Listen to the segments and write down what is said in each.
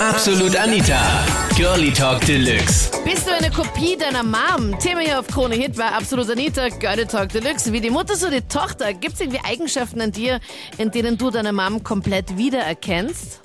Absolut Anita. Girlie Talk Deluxe. Bist du eine Kopie deiner Mom? Thema hier auf Krone Hit war Absolut Anita, Girlie Talk Deluxe. Wie die Mutter, so die Tochter. Gibt es irgendwie Eigenschaften an dir, in denen du deine Mom komplett wiedererkennst?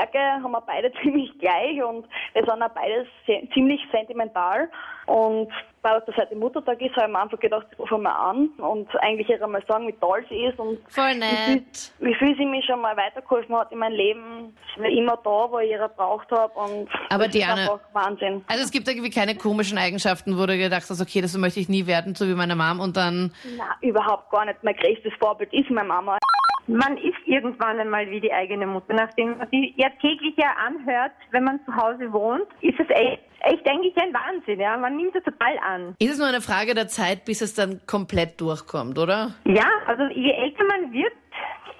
Stärke haben wir beide ziemlich gleich und wir sind auch beides se- ziemlich sentimental. Und weil das heute Muttertag ist, habe ich mir einfach gedacht, ich rufe mal an und eigentlich ihr mal sagen, wie toll sie ist und Voll wie viel, nett. wie viel sie mir schon mal weitergeholfen hat in meinem Leben. Sie war immer da, wo ich ihre braucht habe und Aber das Diana- ist einfach Wahnsinn. Also es gibt irgendwie keine komischen Eigenschaften, wo du gedacht hast, okay, das möchte ich nie werden, so wie meine Mom und dann... Na, überhaupt gar nicht. Mein größtes Vorbild ist meine Mama. Man ist irgendwann einmal wie die eigene Mutter. Nachdem man sie ja täglich ja anhört, wenn man zu Hause wohnt, ist es echt, echt eigentlich ein Wahnsinn. Ja, man nimmt es total an. Ist es nur eine Frage der Zeit, bis es dann komplett durchkommt, oder? Ja, also je älter man wird,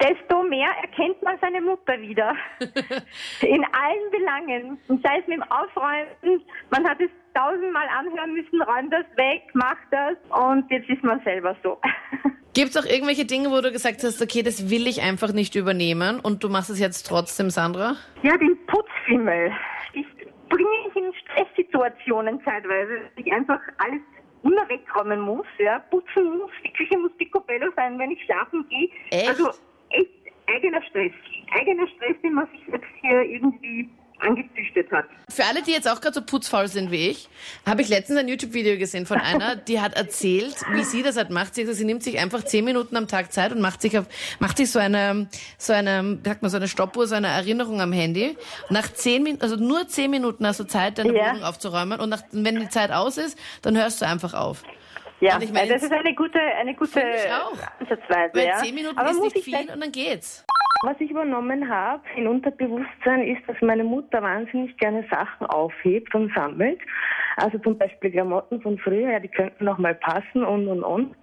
desto mehr erkennt man seine Mutter wieder. In allen Belangen. Und sei es mit dem Aufräumen, man hat es tausendmal anhören müssen, räum das weg, mach das. Und jetzt ist man selber so. Gibt es auch irgendwelche Dinge, wo du gesagt hast, okay, das will ich einfach nicht übernehmen und du machst es jetzt trotzdem, Sandra? Ja, den Putzfimmel. Ich bringe ich in Stresssituationen zeitweise, dass ich einfach alles immer wegräumen muss, ja, putzen muss, die Küche muss picobello sein, wenn ich schlafen gehe. Echt? Also echt eigener Stress. Eigener Stress, den man sich selbst hier irgendwie hat. Für alle, die jetzt auch gerade so putzfaul sind wie ich, habe ich letztens ein YouTube-Video gesehen von einer, die hat erzählt, wie sie das halt macht. Sie, gesagt, sie nimmt sich einfach zehn Minuten am Tag Zeit und macht sich auf, macht sich so eine, so eine, sagt man, so eine Stoppuhr, so eine Erinnerung am Handy. Nach zehn Minuten, also nur zehn Minuten hast du Zeit, deine Ja. Wohnung aufzuräumen und nach, wenn die Zeit aus ist, dann hörst du einfach auf. Ja, meine, das ist eine gute, eine gute. Ansatzweise. Weil ja. zehn Minuten Aber ist nicht ich viel und dann geht's. Was ich übernommen habe in Unterbewusstsein ist, dass meine Mutter wahnsinnig gerne Sachen aufhebt und sammelt. Also zum Beispiel Klamotten von früher, ja, die könnten noch mal passen und und und.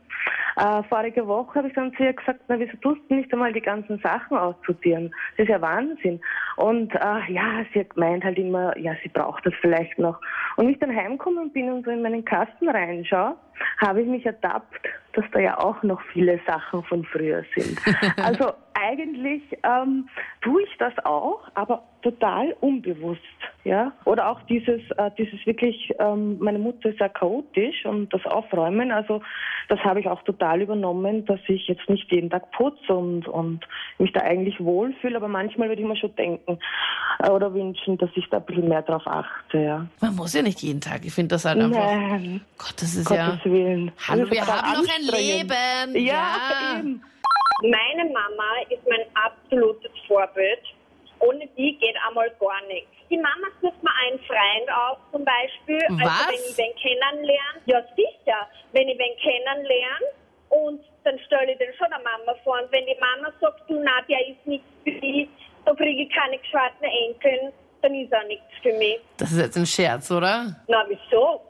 Äh, vorige Woche habe ich dann zu ihr gesagt, na wieso tust du nicht einmal die ganzen Sachen aussortieren? Das ist ja Wahnsinn. Und äh, ja, sie hat gemeint halt immer, ja, sie braucht das vielleicht noch. Und ich dann heimgekommen bin und so in meinen Kasten reinschaue, habe ich mich ertappt, dass da ja auch noch viele Sachen von früher sind. Also eigentlich ähm, tue ich das auch, aber total unbewusst, ja. Oder auch dieses, äh, dieses wirklich, ähm, meine Mutter ist sehr chaotisch und das Aufräumen, also das habe ich auch total übernommen, dass ich jetzt nicht jeden Tag putze und und mich da eigentlich wohlfühle, aber manchmal würde ich mir schon denken äh, oder wünschen, dass ich da ein bisschen mehr drauf achte, ja. Man muss ja nicht jeden Tag. Ich finde das halt einfach. Nein, Gott, das ist Gottes ja. Willen. Hallo, wir haben noch ein. Leben. Ja, eben. Meine Mama ist mein absolutes Vorbild. Ohne die geht einmal gar nichts. Die Mama sucht mir einen Freund aus, zum Beispiel. Was? Also wenn ich wen kennenlerne. Ja, sicher. Wenn ich wen kennenlerne und dann stelle ich den schon der Mama vor. Und wenn die Mama sagt, du, na, der ist nichts für dich, da kriege ich keine gescheiten Enkeln, dann ist er nichts für mich. Das ist jetzt ein Scherz, oder? Na, wieso?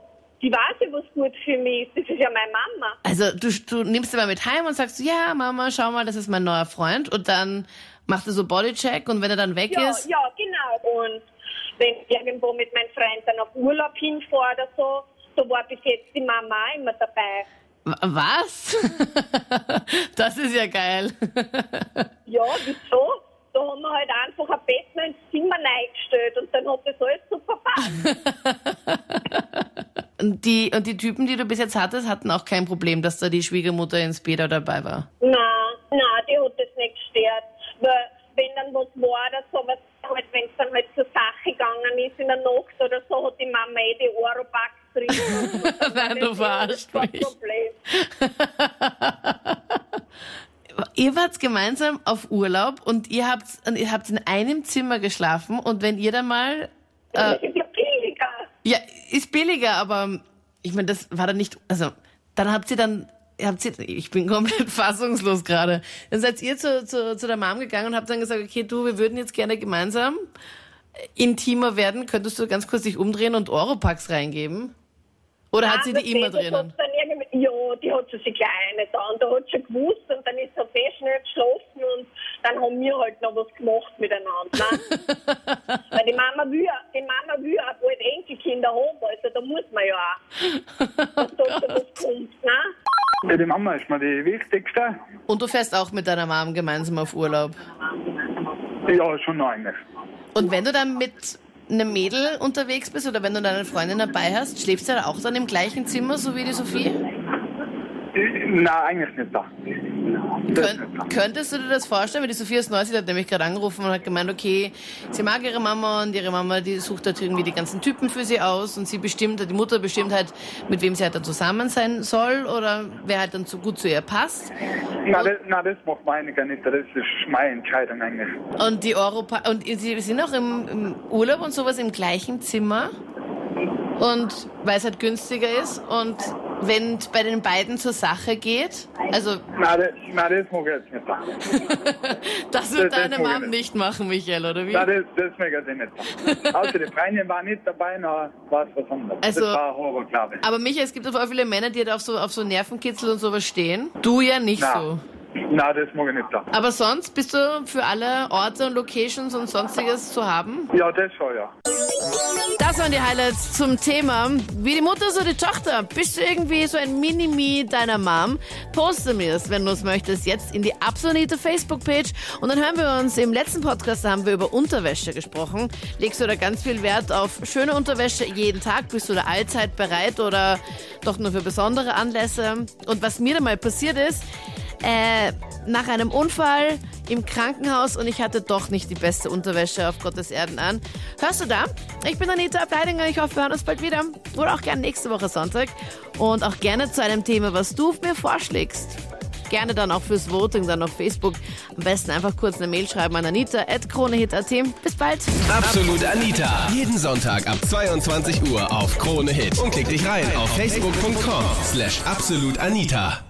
Die weiß ja, was gut für mich ist. Das ist ja meine Mama. Also du, du nimmst sie mal mit heim und sagst, ja, Mama, schau mal, das ist mein neuer Freund. Und dann machst du so Bodycheck und wenn er dann weg Ja, ist, ja, genau. Und wenn ich irgendwo mit meinem Freund dann auf Urlaub hinfahre oder so, da war bis jetzt die Mama immer dabei. was? das ist ja geil. Ja, wieso? Da haben wir halt einfach ein Bett noch ins Zimmer reingestellt und dann hat das alles super passt. Und die, und die Typen, die du bis jetzt hattest, hatten auch kein Problem, dass da die Schwiegermutter ins Bett dabei war. nein, nein, die hat das nicht gestört. Weil wenn dann was war oder so, was halt, wenn es dann halt zur Sache gegangen ist in der Nacht oder so, hat die Mama eh die Oropax drin. Nein, du verarschst kein mich. Problem. Ihr wart gemeinsam auf Urlaub und ihr habt, und ihr habt in einem Zimmer geschlafen und wenn ihr dann mal, äh, ja ist billiger, aber ich meine, das war dann nicht, also, dann habt ihr dann, habt ihr, ich bin komplett fassungslos gerade. Dann seid ihr zu, zu, zu der Mom gegangen und habt dann gesagt, okay, du, wir würden jetzt gerne gemeinsam intimer werden. Könntest du ganz kurz dich umdrehen und Oropax reingeben? Oder hat sie die immer drinnen? ja, die hat schon sie kleine da und da hat sie schon gewusst und dann ist sie sehr schnell geschlafen und dann haben wir halt noch was gemacht miteinander. Ne? Weil die Mama will, ja- die Mama will auch bald Enkelkinder haben, also da muss man ja auch, dass da was kommt. Ne? Ja, die Mama ist mir die wichtigste. Und du fährst auch mit deiner Mom gemeinsam auf Urlaub. Ja, schon noch eine. Und wenn du dann mit einem Mädel unterwegs bist oder wenn du deine Freundin dabei hast, schläfst du dann auch dann im gleichen Zimmer, so wie die Sophie? Nein, eigentlich nicht da. Da. könntest du dir das vorstellen? Weil die Sophia aus Neusiedl hat nämlich gerade angerufen und hat gemeint, okay, sie mag ihre Mama und ihre Mama, die sucht halt irgendwie die ganzen Typen für sie aus und sie bestimmt, die Mutter bestimmt halt, mit wem sie halt dann zusammen sein soll oder wer halt dann so gut zu ihr passt. Nein, das, nein, das macht man eigentlich nicht. Das ist meine Entscheidung eigentlich. Und die Europa und sie sind auch im, im Urlaub und sowas im gleichen Zimmer. Und weil es halt günstiger ist und wenn bei den beiden zur Sache geht, also Nein, das, nein, das mag ich jetzt nicht da. das wird Das- das deine ich Mom nicht. nicht machen, Michael, oder wie? Nein, das, das mag ich nicht da. Außer die Freundin war nicht dabei, noch war es was anderes. Also- das war Horror, glaube ich. Aber Michael, es gibt auch viele Männer, die halt auf so, auf so Nervenkitzel und sowas stehen. Du ja nicht Nein. so. Nein, das mag ich nicht da. Aber sonst bist du für alle Orte und Locations und sonstiges zu haben? Ja, das schon, ja. Das waren die Highlights zum Thema. Wie die Mutter, so die Tochter. Bist du irgendwie so ein Mini-Me deiner Mom? Poste mir es, wenn du es möchtest, jetzt in die Absolute Facebook-Page. Und dann hören wir uns im letzten Podcast, haben wir über Unterwäsche gesprochen. Legst du da ganz viel Wert auf schöne Unterwäsche jeden Tag? Bist du da allzeit bereit oder doch nur für besondere Anlässe? Und was mir da mal passiert ist, äh, nach einem Unfall im Krankenhaus und ich hatte doch nicht die beste Unterwäsche auf Gottes Erden an. Hörst du da? Ich bin Anita Ableidinger, ich hoffe, wir hören uns bald wieder. Oder auch gerne nächste Woche Sonntag. Und auch gerne zu einem Thema, was du mir vorschlägst. Gerne dann auch fürs Voting dann auf Facebook. Am besten einfach kurz eine Mail schreiben an anita.kronehit.at. Bis bald. Absolut Anita. Jeden Sonntag ab 22 Uhr auf Krone Hit. Und klick dich rein auf facebook.com slash absolutanita.